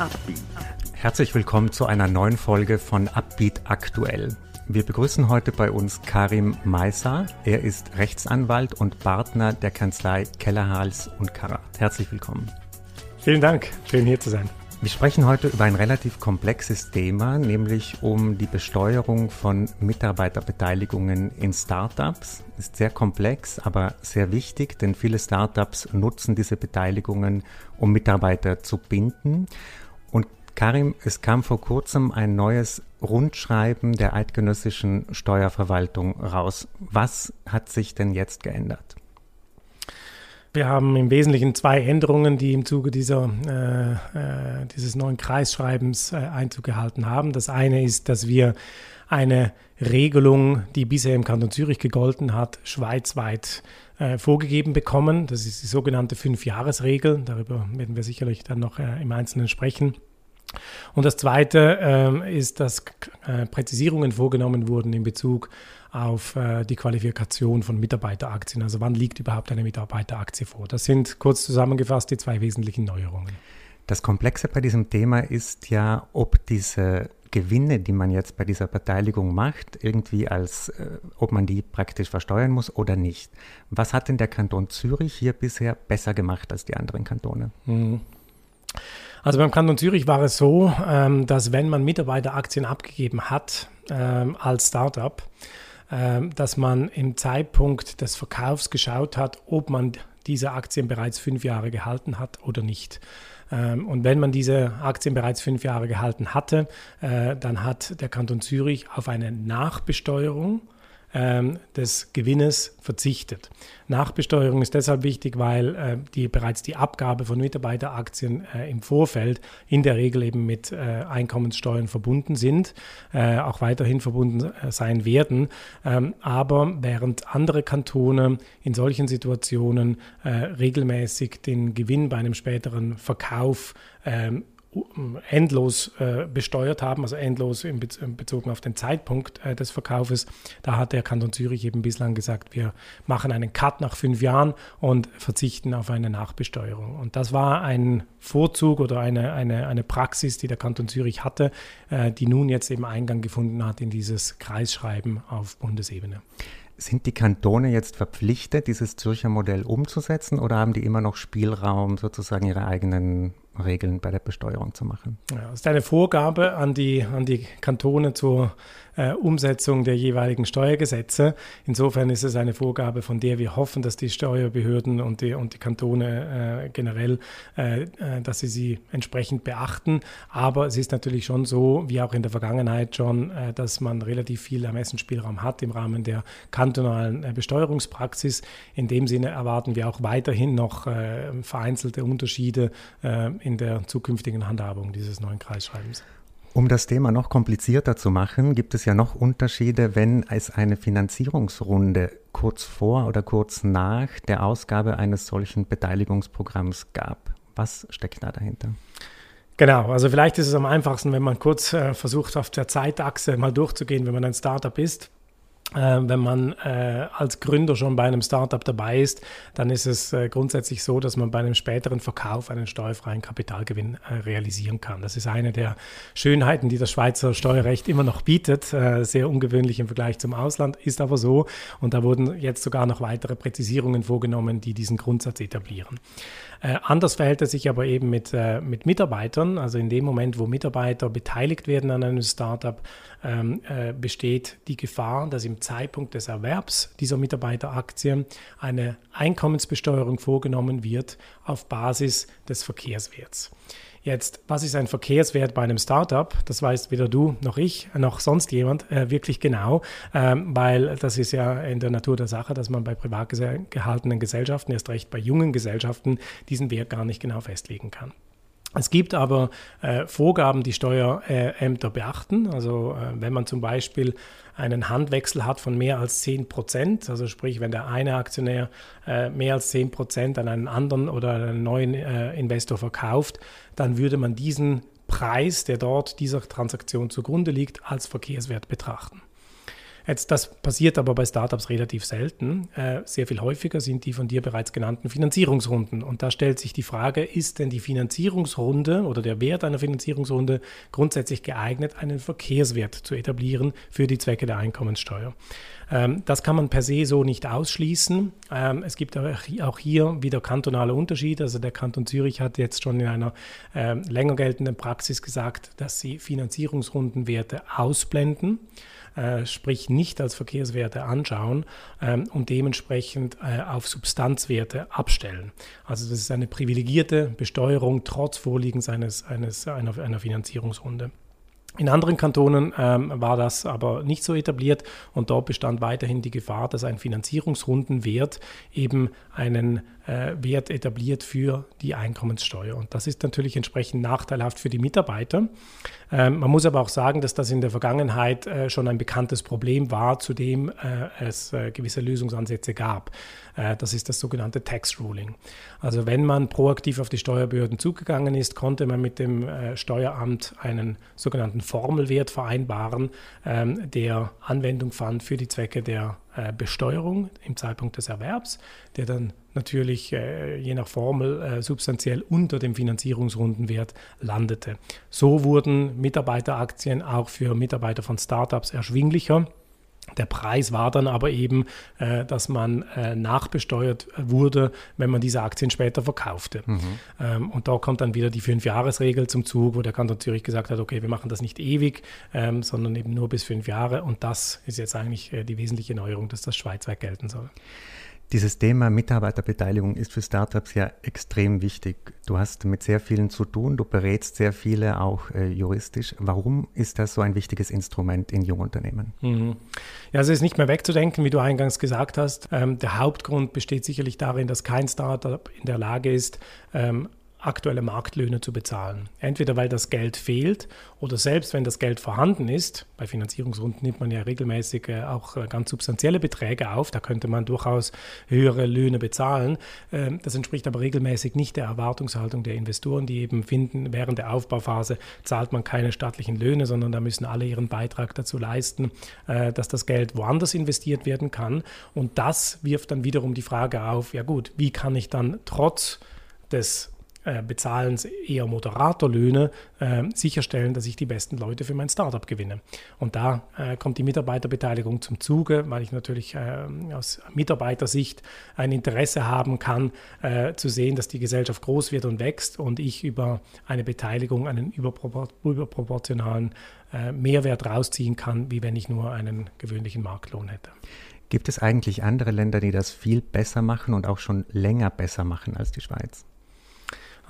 Upbeat. Herzlich willkommen zu einer neuen Folge von Upbeat Aktuell. Wir begrüßen heute bei uns Karim Meisser. Er ist Rechtsanwalt und Partner der Kanzlei Kellerhals und Karat. Herzlich willkommen. Vielen Dank, schön hier zu sein. Wir sprechen heute über ein relativ komplexes Thema, nämlich um die Besteuerung von Mitarbeiterbeteiligungen in Startups. Ist sehr komplex, aber sehr wichtig, denn viele Startups nutzen diese Beteiligungen, um Mitarbeiter zu binden. Karim, es kam vor kurzem ein neues Rundschreiben der eidgenössischen Steuerverwaltung raus. Was hat sich denn jetzt geändert? Wir haben im Wesentlichen zwei Änderungen, die im Zuge dieser, äh, äh, dieses neuen Kreisschreibens äh, Einzug gehalten haben. Das eine ist, dass wir eine Regelung, die bisher im Kanton Zürich gegolten hat, schweizweit äh, vorgegeben bekommen. Das ist die sogenannte Fünfjahresregel. Darüber werden wir sicherlich dann noch äh, im Einzelnen sprechen. Und das Zweite äh, ist, dass äh, Präzisierungen vorgenommen wurden in Bezug auf äh, die Qualifikation von Mitarbeiteraktien. Also wann liegt überhaupt eine Mitarbeiteraktie vor? Das sind kurz zusammengefasst die zwei wesentlichen Neuerungen. Das Komplexe bei diesem Thema ist ja, ob diese Gewinne, die man jetzt bei dieser Beteiligung macht, irgendwie als, äh, ob man die praktisch versteuern muss oder nicht. Was hat denn der Kanton Zürich hier bisher besser gemacht als die anderen Kantone? Mhm. Also beim Kanton Zürich war es so, ähm, dass wenn man Mitarbeiteraktien abgegeben hat ähm, als Startup, ähm, dass man im Zeitpunkt des Verkaufs geschaut hat, ob man diese Aktien bereits fünf Jahre gehalten hat oder nicht. Und wenn man diese Aktien bereits fünf Jahre gehalten hatte, äh, dann hat der Kanton Zürich auf eine Nachbesteuerung des Gewinnes verzichtet. Nachbesteuerung ist deshalb wichtig, weil äh, die, bereits die Abgabe von Mitarbeiteraktien äh, im Vorfeld in der Regel eben mit äh, Einkommenssteuern verbunden sind, auch weiterhin verbunden sein werden. Ähm, aber während andere Kantone in solchen Situationen regelmäßig den Gewinn bei einem späteren Verkauf ähm, endlos äh, besteuert haben, also endlos in, Bez bezogen auf den Zeitpunkt äh, des Verkaufes. Da hat der Kanton Zürich eben bislang gesagt, wir machen einen Cut nach fünf Jahren und verzichten auf eine Nachbesteuerung. Und das war ein Vorzug oder eine, eine, eine Praxis, die der Kanton Zürich hatte, äh, die nun jetzt eben Eingang gefunden hat in dieses Kreisschreiben auf Bundesebene. Sind die Kantone jetzt verpflichtet, dieses Zürcher Modell umzusetzen oder haben die immer noch Spielraum, sozusagen ihre eigenen Regeln bei der Besteuerung zu machen. Ja, ist eine Vorgabe an die, an die Kantone zur äh, Umsetzung der jeweiligen Steuergesetze. Insofern ist es eine Vorgabe, von der wir hoffen, dass die Steuerbehörden und die, und die Kantone äh, generell, äh, äh dass sie sie entsprechend beachten. Aber es ist natürlich schon so, wie auch in der Vergangenheit schon, äh, dass man relativ viel Ermessensspielraum hat im Rahmen der kantonalen äh, Besteuerungspraxis. In dem Sinne erwarten wir auch weiterhin noch vereinzelte Unterschiede in der zukünftigen Handhabung dieses neuen Kreisschreibens. Um das Thema noch komplizierter zu machen, gibt es ja noch Unterschiede, wenn es eine Finanzierungsrunde kurz vor oder kurz nach der Ausgabe eines solchen Beteiligungsprogramms gab. Was steckt da dahinter? Genau, also vielleicht ist es am einfachsten, wenn man kurz äh, versucht, auf der Zeitachse mal durchzugehen, wenn man ein Startup ist. Äh, wenn man äh, als Gründer schon bei einem Startup dabei ist, dann ist es äh, grundsätzlich so, dass man bei einem späteren Verkauf einen steuerfreien Kapitalgewinn äh, realisieren kann. Das ist eine der Schönheiten, die das Schweizer Steuerrecht immer noch bietet. Äh, sehr ungewöhnlich im Vergleich zum Ausland, ist aber so. Und da wurden jetzt sogar noch weitere Präzisierungen vorgenommen, die diesen Grundsatz etablieren. Äh, anders verhält es sich aber eben mit, äh, mit Mitarbeitern. Also in dem Moment, wo Mitarbeiter beteiligt werden an einem Startup, ähm, äh, besteht die Gefahr, dass im Zeitpunkt des Erwerbs dieser Mitarbeiteraktien eine Einkommensbesteuerung vorgenommen wird auf Basis des Verkehrswerts. Jetzt, was ist ein Verkehrswert bei einem Startup? Das weiß weder du noch ich noch sonst jemand äh, wirklich genau, ähm, weil das ist ja in der Natur der Sache, dass man bei privat gehaltenen Gesellschaften, erst recht bei jungen Gesellschaften, diesen Wert gar nicht genau festlegen kann. Es gibt aber äh, Vorgaben, die Steuerämter beachten. Also äh, wenn man zum Beispiel einen Handwechsel hat von mehr als 10 Prozent, also sprich, wenn der eine Aktionär äh, mehr als 10 Prozent an einen anderen oder einen neuen äh, Investor verkauft, dann würde man diesen Preis, der dort dieser Transaktion zugrunde liegt, als Verkehrswert betrachten. Jetzt, das passiert aber bei Startups relativ selten. Äh, sehr viel häufiger sind die von dir bereits genannten Finanzierungsrunden. Und da stellt sich die Frage, ist denn die Finanzierungsrunde oder der Wert einer Finanzierungsrunde grundsätzlich geeignet, einen Verkehrswert zu etablieren für die Zwecke der Einkommenssteuer? Ähm, das kann man per se so nicht ausschließen. Ähm, es gibt auch hier wieder kantonale Unterschiede. Also der Kanton Zürich hat jetzt schon in einer ähm, länger geltenden Praxis gesagt, dass sie Finanzierungsrundenwerte ausblenden äh, sprich nicht als Verkehrswerte anschauen ähm, und dementsprechend äh, auf Substanzwerte abstellen. Also das ist eine privilegierte Besteuerung trotz Vorliegens eines, eines, einer, einer Finanzierungsrunde. In anderen Kantonen ähm, war das aber nicht so etabliert und dort bestand weiterhin die Gefahr, dass ein Finanzierungsrundenwert eben einen äh, Wert etabliert für die Einkommenssteuer. Und das ist natürlich entsprechend nachteilhaft für die Mitarbeiter. Ähm, man muss aber auch sagen, dass das in der Vergangenheit äh, schon ein bekanntes Problem war, zu dem äh, es äh, gewisse Lösungsansätze gab. Äh, das ist das sogenannte Tax Ruling. Also wenn man proaktiv auf die Steuerbehörden zugegangen ist, konnte man mit dem äh, Steueramt einen sogenannten Formelwert vereinbaren, ähm, der Anwendung fand für die Zwecke der äh, Besteuerung im Zeitpunkt des Erwerbs, der dann natürlich äh, je nach Formel äh, substanziell unter dem Finanzierungsrundenwert landete. So wurden Mitarbeiteraktien auch für Mitarbeiter von Startups erschwinglicher der Preis war dann aber eben, äh, dass man äh, nachbesteuert wurde, wenn man diese Aktien später verkaufte. Mhm. Ähm, und da kommt dann wieder die Fünf-Jahres-Regel zum Zug, wo der Kanton Zürich gesagt hat, okay, wir machen das nicht ewig, ähm, sondern eben nur bis fünf Jahre. Und das ist jetzt eigentlich äh, die wesentliche Neuerung, dass das schweizweit gelten soll. Dieses Thema Mitarbeiterbeteiligung ist für Startups ja extrem wichtig. Du hast mit sehr vielen zu tun, du berätst sehr viele auch äh, juristisch. Warum ist das so ein wichtiges Instrument in Jungunternehmen? Mhm. Ja, also es ist nicht mehr wegzudenken, wie du eingangs gesagt hast. Ähm, der Hauptgrund besteht sicherlich darin, dass kein Startup in der Lage ist, ähm, aktuelle Marktlöhne zu bezahlen. Entweder weil das Geld fehlt oder selbst wenn das Geld vorhanden ist, bei Finanzierungsrunden nimmt man ja regelmäßig äh, auch äh, ganz substanzielle Beträge auf, da könnte man durchaus höhere Löhne bezahlen. Ähm, das entspricht aber regelmäßig nicht der Erwartungshaltung der Investoren, die eben finden, während der Aufbauphase zahlt man keine staatlichen Löhne, sondern da müssen alle ihren Beitrag dazu leisten, äh, dass das Geld woanders investiert werden kann. Und das wirft dann wiederum die Frage auf, ja gut, wie kann ich dann trotz des äh, bezahlen eher moderater Löhne, äh, sicherstellen, dass ich die besten Leute für mein Startup gewinne. Und da äh, kommt die Mitarbeiterbeteiligung zum Zuge, weil ich natürlich äh, aus Mitarbeitersicht ein Interesse haben kann, äh, zu sehen, dass die Gesellschaft groß wird und wächst und ich über eine Beteiligung einen überpropor überproportionalen Mehrwert rausziehen kann, wie wenn ich nur einen gewöhnlichen Marktlohn hätte. Gibt es eigentlich andere Länder, die das viel besser machen und auch schon länger besser machen als die Schweiz?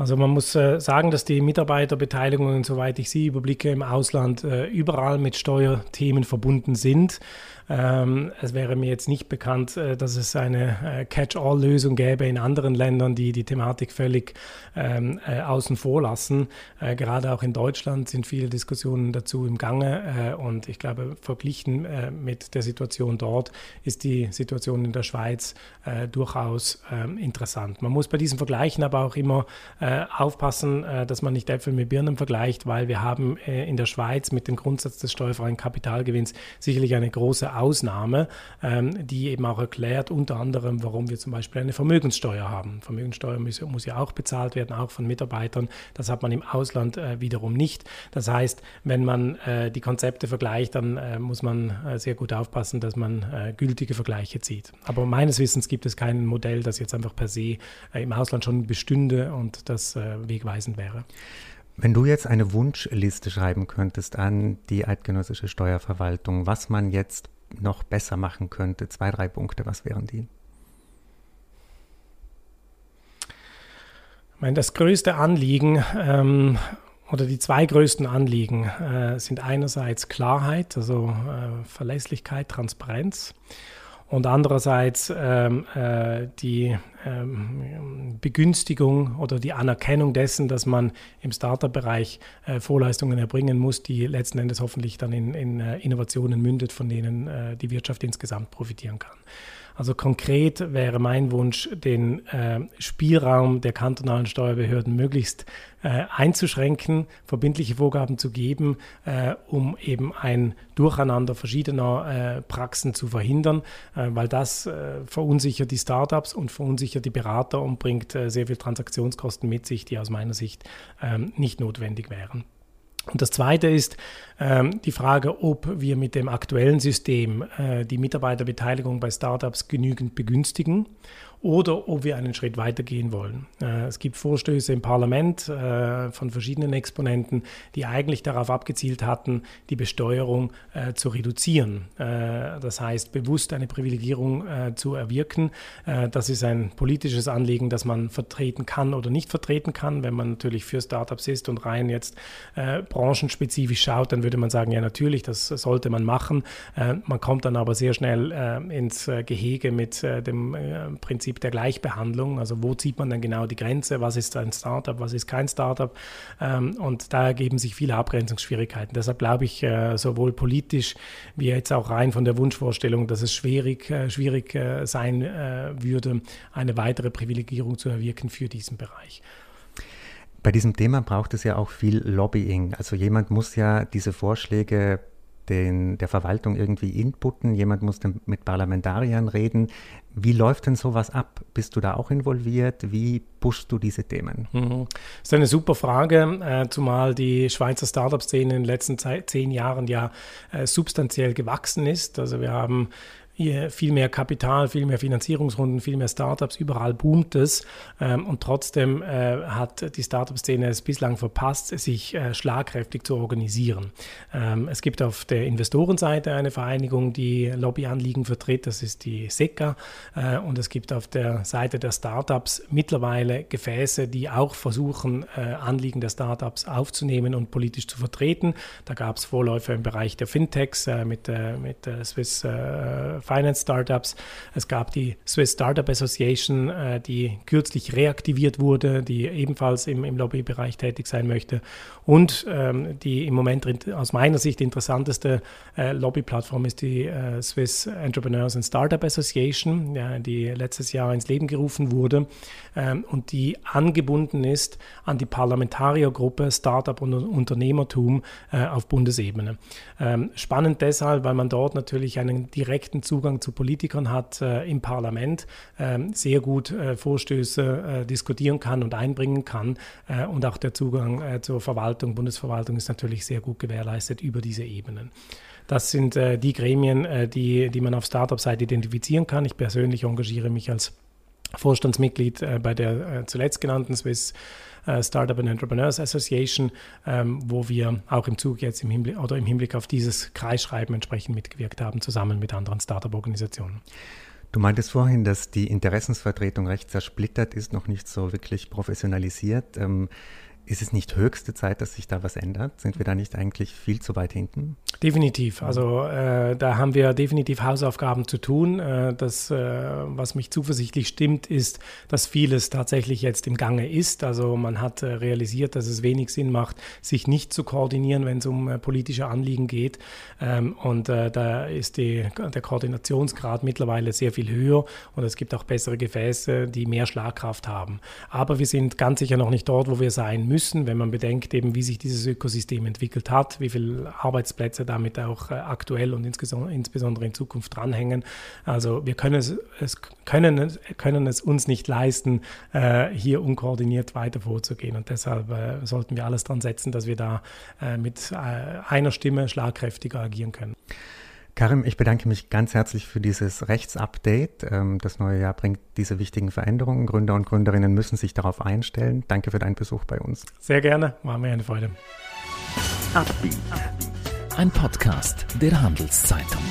Also man muss äh, sagen, dass die Mitarbeiterbeteiligungen, soweit ich sie überblicke, im Ausland äh, überall mit Steuerthemen verbunden sind. Ähm, es wäre mir jetzt nicht bekannt, äh, dass es eine Catch-all-Lösung gäbe in anderen Ländern, die die Thematik völlig ähm, äh, außen vor lassen. Gerade auch in Deutschland sind viele Diskussionen dazu im Gange und ich glaube, verglichen mit der Situation dort ist die Situation in der Schweiz durchaus ähm, interessant. Man muss bei diesen Vergleichen aber auch immer äh, aufpassen, äh, dass man nicht Äpfel mit Birnen vergleicht, weil wir haben äh, in der Schweiz mit dem Grundsatz des steuerfreien Kapitalgewinns sicherlich eine große Ausnahme, ähm, die eben auch erklärt unter anderem, warum wir zum Beispiel eine Vermögenssteuer haben. Vermögenssteuer muss, muss ja auch bezahlt werden, auch von Mitarbeitern. Das hat man im Ausland äh, wiederum nicht. Das heißt, wenn man äh, die Konzepte vergleicht, dann äh, muss man sehr gut aufpassen, dass man gültige Vergleiche zieht. Aber meines Wissens gibt es kein Modell, das jetzt einfach per se im Ausland schon bestünde und das äh, wegweisend wäre. Wenn du jetzt eine Wunschliste schreiben könntest an die eidgenössische Steuerverwaltung, was man jetzt noch besser machen könnte, zwei, drei Punkte, was wären die? Ich meine, das größte Anliegen ähm, oder die zwei größten Anliegen äh, sind einerseits Klarheit, also äh, Verlässlichkeit, Transparenz und andererseits ähm, äh, die ähm, Begünstigung oder die Anerkennung dessen, dass man im Startup-Bereich äh, Vorleistungen erbringen muss, die letzten Endes hoffentlich dann in, in äh, Innovationen mündet, von denen äh, die Wirtschaft insgesamt profitieren kann. Also konkret wäre mein Wunsch, den äh, Spielraum der kantonalen Steuerbehörden möglichst äh, einzuschränken, verbindliche Vorgaben zu geben, äh, um eben ein Durcheinander verschiedener äh, Praxen zu verhindern, äh, weil das äh, verunsichert die Startups und verunsichert die Berater und bringt sehr viel Transaktionskosten mit sich, die aus meiner Sicht ähm, nicht notwendig wären. Und das Zweite ist ähm, die Frage, ob wir mit dem aktuellen System äh, die Mitarbeiterbeteiligung bei Startups genügend begünstigen oder ob wir einen Schritt weiter gehen wollen. Äh, es gibt Vorstöße im Parlament äh, von verschiedenen Exponenten, die eigentlich darauf abgezielt hatten, die Besteuerung äh, zu reduzieren. Das heißt, bewusst eine Privilegierung zu erwirken. Das ist ein politisches Anliegen, das man vertreten kann oder nicht vertreten kann. Wenn man natürlich für Startups ist und rein jetzt branchenspezifisch schaut, dann würde man sagen, ja natürlich, das sollte man machen. Man kommt dann aber sehr schnell ins Gehege mit dem Prinzip, Prinzip der Gleichbehandlung. Also wo zieht man dann genau die Grenze? Was ist ein Startup? Was ist kein Startup? Ähm, und da ergeben sich viele Abgrenzungsschwierigkeiten. Deshalb glaube ich, äh, sowohl politisch wie jetzt auch rein von der Wunschvorstellung, dass es schwierig, äh, schwierig äh, sein würde, eine weitere Privilegierung zu erwirken für diesen Bereich. Bei diesem Thema braucht es ja auch viel Lobbying. Also jemand muss ja diese Vorschläge den, der Verwaltung irgendwie inputten, jemand muss mit Parlamentariern reden. Wie läuft denn sowas ab? Bist du da auch involviert? Wie pushst du diese Themen? Mhm. Das ist eine super Frage, äh, zumal die Schweizer Startup-Szene in den letzten zehn Jahren ja äh, substanziell gewachsen ist. Also wir haben viel mehr Kapital, viel mehr Finanzierungsrunden, viel mehr Startups, überall boomt es. Ähm, und trotzdem äh, hat die Startup-Szene es bislang verpasst, sich äh, schlagkräftig zu organisieren. Ähm, es gibt auf der Investorenseite eine Vereinigung, die Lobbyanliegen vertritt, das ist die SECA. Äh, und es gibt auf der Seite der Startups mittlerweile Gefäße, die auch versuchen, Anliegen der Startups aufzunehmen und politisch zu vertreten. Da gab es Vorläufer im Bereich der Fintechs mit, mit Swiss Finance Startups. Es gab die Swiss Startup Association, äh, die kürzlich reaktiviert wurde, die ebenfalls im, im Lobbybereich tätig sein möchte. Und ähm, die im Moment aus meiner Sicht interessanteste äh, Lobbyplattform ist die äh, Swiss Entrepreneurs and Startup Association, ja, die letztes Jahr ins Leben gerufen wurde ähm, und die angebunden ist an die Parlamentariergruppe Startup und Unternehmertum äh, auf Bundesebene. Ähm, spannend deshalb, weil man dort natürlich einen direkten Zugang Zugang zu Politikern hat äh, im Parlament, äh, sehr gut äh, Vorstöße äh, diskutieren kann und einbringen kann. Und auch der Zugang zur Verwaltung, Bundesverwaltung ist natürlich sehr gut gewährleistet über diese Ebenen. Das sind die Gremien, die, die man auf Startup-Seite identifizieren kann. Ich persönlich engagiere mich als Vorstandsmitglied bei der zuletzt genannten Swiss äh, Startup and Entrepreneurs Association, ähm, wo wir auch im Zug jetzt im Hinblick oder im Hinblick auf dieses Kreisschreiben entsprechend mitgewirkt haben, zusammen mit anderen Startup-Organisationen. Du meintest vorhin, dass die Interessensvertretung recht zersplittert ist, noch nicht so wirklich professionalisiert. Ähm, ist es nicht höchste Zeit, dass sich da was ändert? Sind wir da nicht eigentlich viel zu weit hinten? Definitiv. Also äh, da haben wir definitiv Hausaufgaben zu tun. Äh, das, äh, was mich zuversichtlich stimmt, ist, dass vieles tatsächlich jetzt im Gange ist. Also man hat äh, realisiert, dass es wenig Sinn macht, sich nicht zu koordinieren, wenn es um äh, politische Anliegen geht. Ähm, und äh, da ist die, der Koordinationsgrad mittlerweile sehr viel höher und es gibt auch bessere Gefäße, die mehr Schlagkraft haben. Aber wir sind ganz sicher noch nicht dort, wo wir sein müssen wenn man bedenkt, eben wie sich dieses Ökosystem entwickelt hat, wie viele Arbeitsplätze damit auch äh, aktuell und insbesondere in Zukunft dranhängen. Also wir können es, es, können, können es uns nicht leisten, äh, hier unkoordiniert weiter vorzugehen. Und deshalb äh, sollten wir alles dran setzen, dass wir da mit einer Stimme schlagkräftiger agieren können. Karim, ich bedanke mich ganz herzlich für dieses Rechtsupdate. Ähm, das neue Jahr bringt diese wichtigen Veränderungen. Gründer und Gründerinnen müssen sich darauf einstellen. Danke für deinen Besuch bei uns. Sehr gerne, war mir eine Freude. Ein Podcast der Handelszeitung.